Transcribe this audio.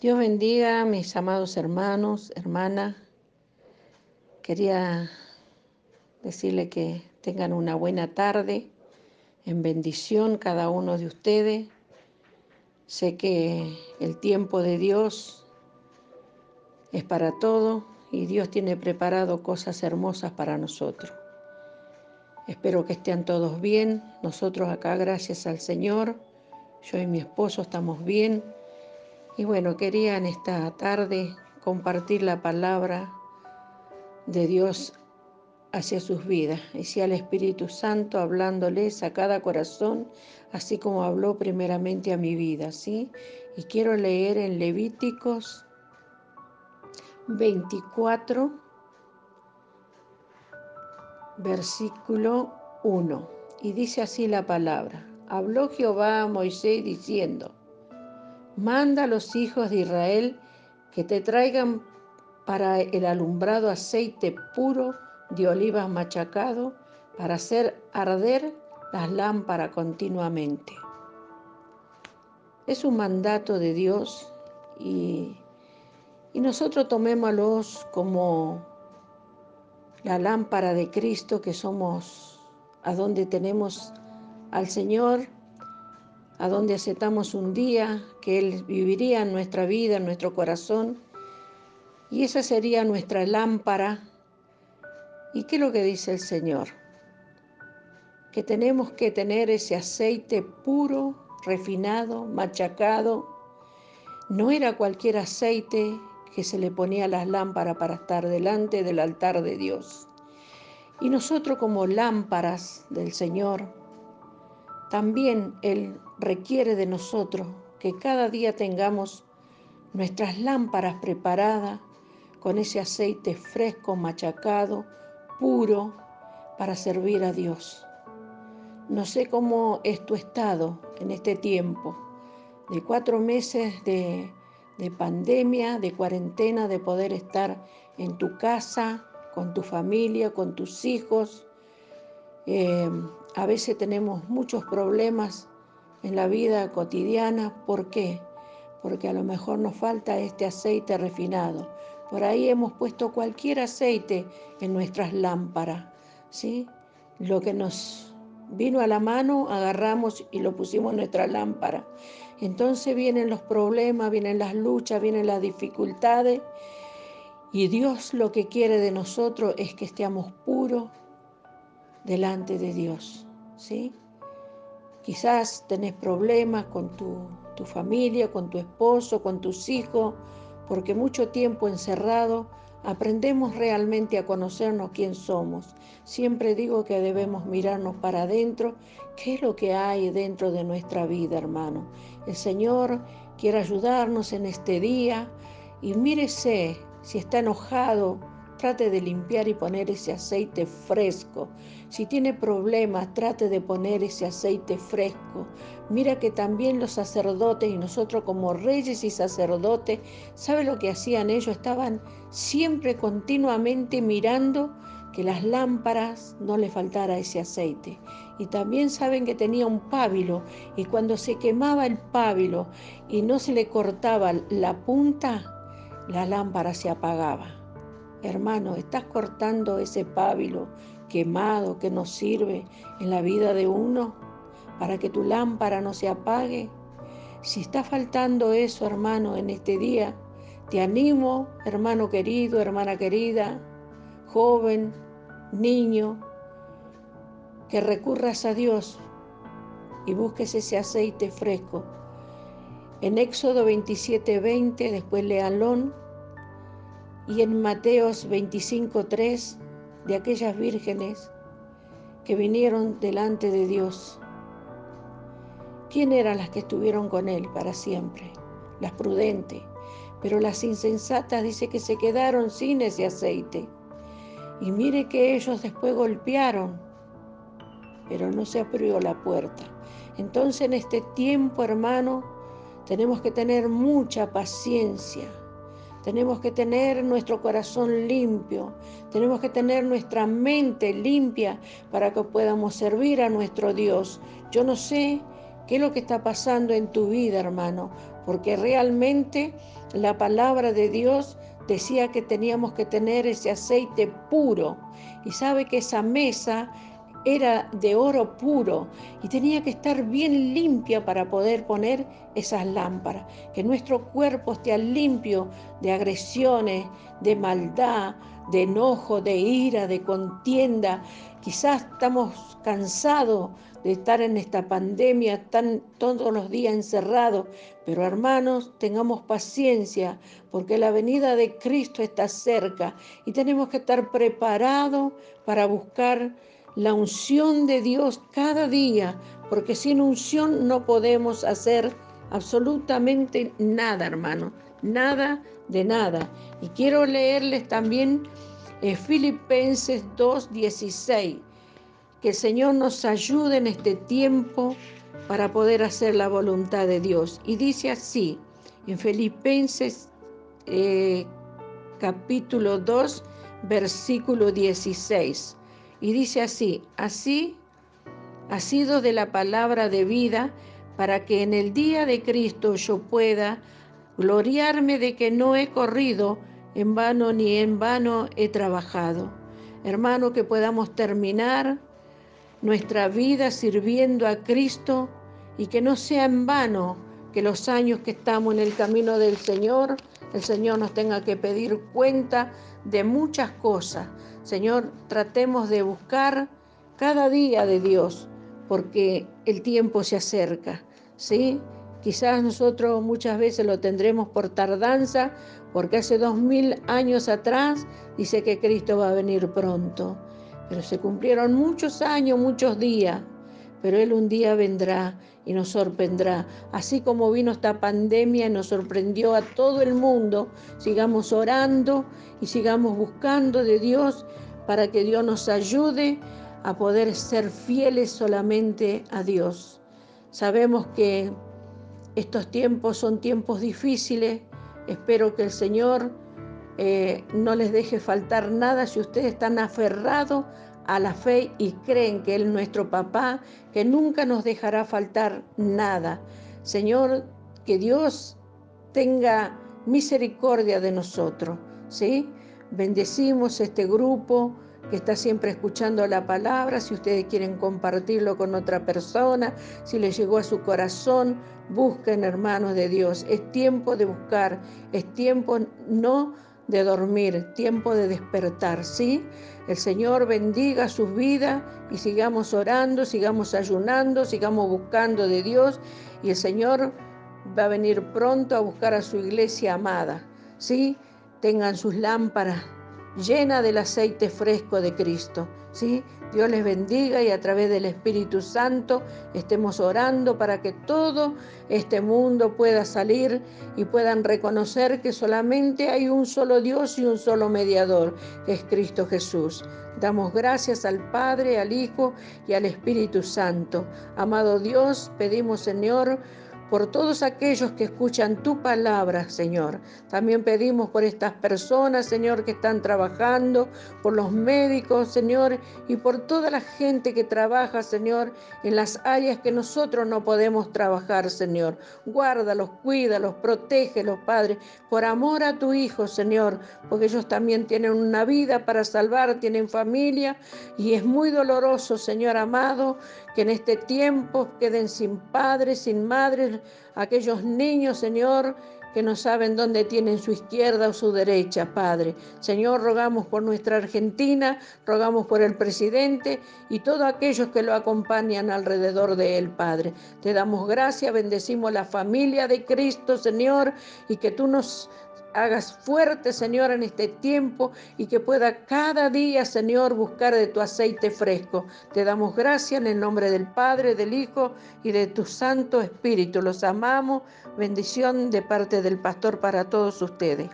Dios bendiga a mis amados hermanos, hermanas. Quería decirle que tengan una buena tarde, en bendición cada uno de ustedes. Sé que el tiempo de Dios es para todo y Dios tiene preparado cosas hermosas para nosotros. Espero que estén todos bien. Nosotros acá, gracias al Señor, yo y mi esposo estamos bien y bueno, quería en esta tarde compartir la palabra de Dios hacia sus vidas, y sea el Espíritu Santo hablándoles a cada corazón, así como habló primeramente a mi vida, ¿sí? Y quiero leer en Levíticos 24, versículo 1, y dice así la palabra, habló Jehová a Moisés diciendo, Manda a los hijos de Israel que te traigan para el alumbrado aceite puro de olivas machacado para hacer arder las lámparas continuamente. Es un mandato de Dios y, y nosotros tomémoslos como la lámpara de Cristo que somos, a donde tenemos al Señor a donde aceptamos un día que Él viviría en nuestra vida, en nuestro corazón, y esa sería nuestra lámpara. ¿Y qué es lo que dice el Señor? Que tenemos que tener ese aceite puro, refinado, machacado. No era cualquier aceite que se le ponía a las lámparas para estar delante del altar de Dios. Y nosotros como lámparas del Señor, también Él requiere de nosotros que cada día tengamos nuestras lámparas preparadas con ese aceite fresco, machacado, puro, para servir a Dios. No sé cómo es tu estado en este tiempo, de cuatro meses de, pandemia, de cuarentena, de poder estar en tu casa, con tu familia, con tus hijos. Eh, a veces tenemos muchos problemas en la vida cotidiana. ¿Por qué? Porque a lo mejor nos falta este aceite refinado. Por ahí hemos puesto cualquier aceite en nuestras lámparas, ¿sí? Lo que nos vino a la mano, agarramos y lo pusimos en nuestra lámpara. Entonces vienen los problemas, vienen las luchas, vienen las dificultades. Y Dios lo que quiere de nosotros es que estemos puros delante de Dios, ¿sí? Quizás tenés problemas con tu, tu familia, con tu esposo, con tus hijos, porque mucho tiempo encerrado aprendemos realmente a conocernos quién somos. Siempre digo que debemos mirarnos para adentro, qué es lo que hay dentro de nuestra vida, hermano. El Señor quiere ayudarnos en este día y mírese si está enojado, trate de limpiar y poner ese aceite fresco. Si tiene problemas, trate de poner ese aceite fresco. Mira que también los sacerdotes y nosotros como reyes y sacerdotes, ¿sabe lo que hacían ellos? Estaban siempre continuamente mirando que las lámparas no le faltara ese aceite. Y también saben que tenía un pábilo y cuando se quemaba el pábilo y no se le cortaba la punta, la lámpara se apagaba. Hermano, estás cortando ese pábilo quemado que nos sirve en la vida de uno para que tu lámpara no se apague. Si está faltando eso, hermano, en este día, te animo, hermano querido, hermana querida, joven, niño, que recurras a Dios y busques ese aceite fresco. En Éxodo 27, 20, después lealón, y en Mateos 25.3 de aquellas vírgenes que vinieron delante de Dios. ¿Quién eran las que estuvieron con Él para siempre? Las prudentes, pero las insensatas dice que se quedaron sin ese aceite. Y mire que ellos después golpearon, pero no se abrió la puerta. Entonces en este tiempo, hermano, tenemos que tener mucha paciencia tenemos que tener nuestro corazón limpio, tenemos que tener nuestra mente limpia para que podamos servir a nuestro Dios. Yo no sé qué es lo que está pasando en tu vida, hermano, porque realmente la palabra de Dios decía que teníamos que tener ese aceite puro. Y sabe que esa mesa era de oro puro y tenía que estar bien limpia para poder poner esas lámparas. Que nuestro cuerpo esté limpio de agresiones, de maldad, de enojo, de ira, de contienda. Quizás estamos cansados de estar en esta pandemia tan todos los días encerrados, pero hermanos, tengamos paciencia porque la venida de Cristo está cerca y tenemos que estar preparados para buscar la unción de Dios cada día, porque sin unción no podemos hacer absolutamente nada, hermano, nada de nada. Y quiero leerles también eh, Filipenses 2.16, que el Señor nos ayude en este tiempo para poder hacer la voluntad de Dios. Y dice así, en Filipenses eh, capítulo 2, versículo 16. Y dice así, así ha sido de la palabra de vida para que en el día de Cristo yo pueda gloriarme de que no he corrido en vano ni en vano he trabajado. Hermano, que podamos terminar nuestra vida sirviendo a Cristo y que no sea en vano que los años que estamos en el camino del Señor, el Señor nos tenga que pedir cuenta de muchas cosas. Señor, tratemos de buscar cada día de Dios, porque el tiempo se acerca, ¿sí? Quizás nosotros muchas veces lo tendremos por tardanza, porque hace dos mil años atrás dice que Cristo va a venir pronto, pero se cumplieron muchos años, muchos días, pero Él un día vendrá y nos sorprendrá. Así como vino esta pandemia y nos sorprendió a todo el mundo, sigamos orando y sigamos buscando de Dios para que Dios nos ayude a poder ser fieles solamente a Dios. Sabemos que estos tiempos son tiempos difíciles. Espero que el Señor eh, no les deje faltar nada si ustedes están aferrados a la fe y creen que Él es nuestro papá, que nunca nos dejará faltar nada. Señor, que Dios tenga misericordia de nosotros, ¿sí? Bendecimos este grupo que está siempre escuchando la palabra, si ustedes quieren compartirlo con otra persona, si les llegó a su corazón, busquen hermanos de Dios. Es tiempo de buscar, es tiempo no de dormir, tiempo de despertar, ¿sí? El Señor bendiga sus vidas y sigamos orando, sigamos ayunando, sigamos buscando de Dios y el Señor va a venir pronto a buscar a su iglesia amada, ¿sí? Tengan sus lámparas llena del aceite fresco de Cristo. ¿sí? Dios les bendiga y a través del Espíritu Santo estemos orando para que todo este mundo pueda salir y puedan reconocer que solamente hay un solo Dios y un solo mediador, que es Cristo Jesús. Damos gracias al Padre, al Hijo y al Espíritu Santo. Amado Dios, pedimos Señor, por todos aquellos que escuchan tu palabra, Señor. También pedimos por estas personas, Señor, que están trabajando, por los médicos, Señor, y por toda la gente que trabaja, Señor, en las áreas que nosotros no podemos trabajar, Señor. Guárdalos, cuídalos, protégelos, Padre, por amor a tu Hijo, Señor, porque ellos también tienen una vida para salvar, tienen familia, y es muy doloroso, Señor amado, que en este tiempo queden sin padres, sin madres, aquellos niños, Señor, que no saben dónde tienen su izquierda o su derecha, Padre. Señor, rogamos por nuestra Argentina, rogamos por el presidente y todos aquellos que lo acompañan alrededor de él, Padre. Te damos gracias, bendecimos la familia de Cristo, Señor, y que tú nos hagas fuerte, Señor, en este tiempo y que pueda cada día, Señor, buscar de tu aceite fresco. Te damos gracias en el nombre del Padre, del Hijo y de tu Santo Espíritu. Los amamos. Bendición de parte del pastor para todos ustedes.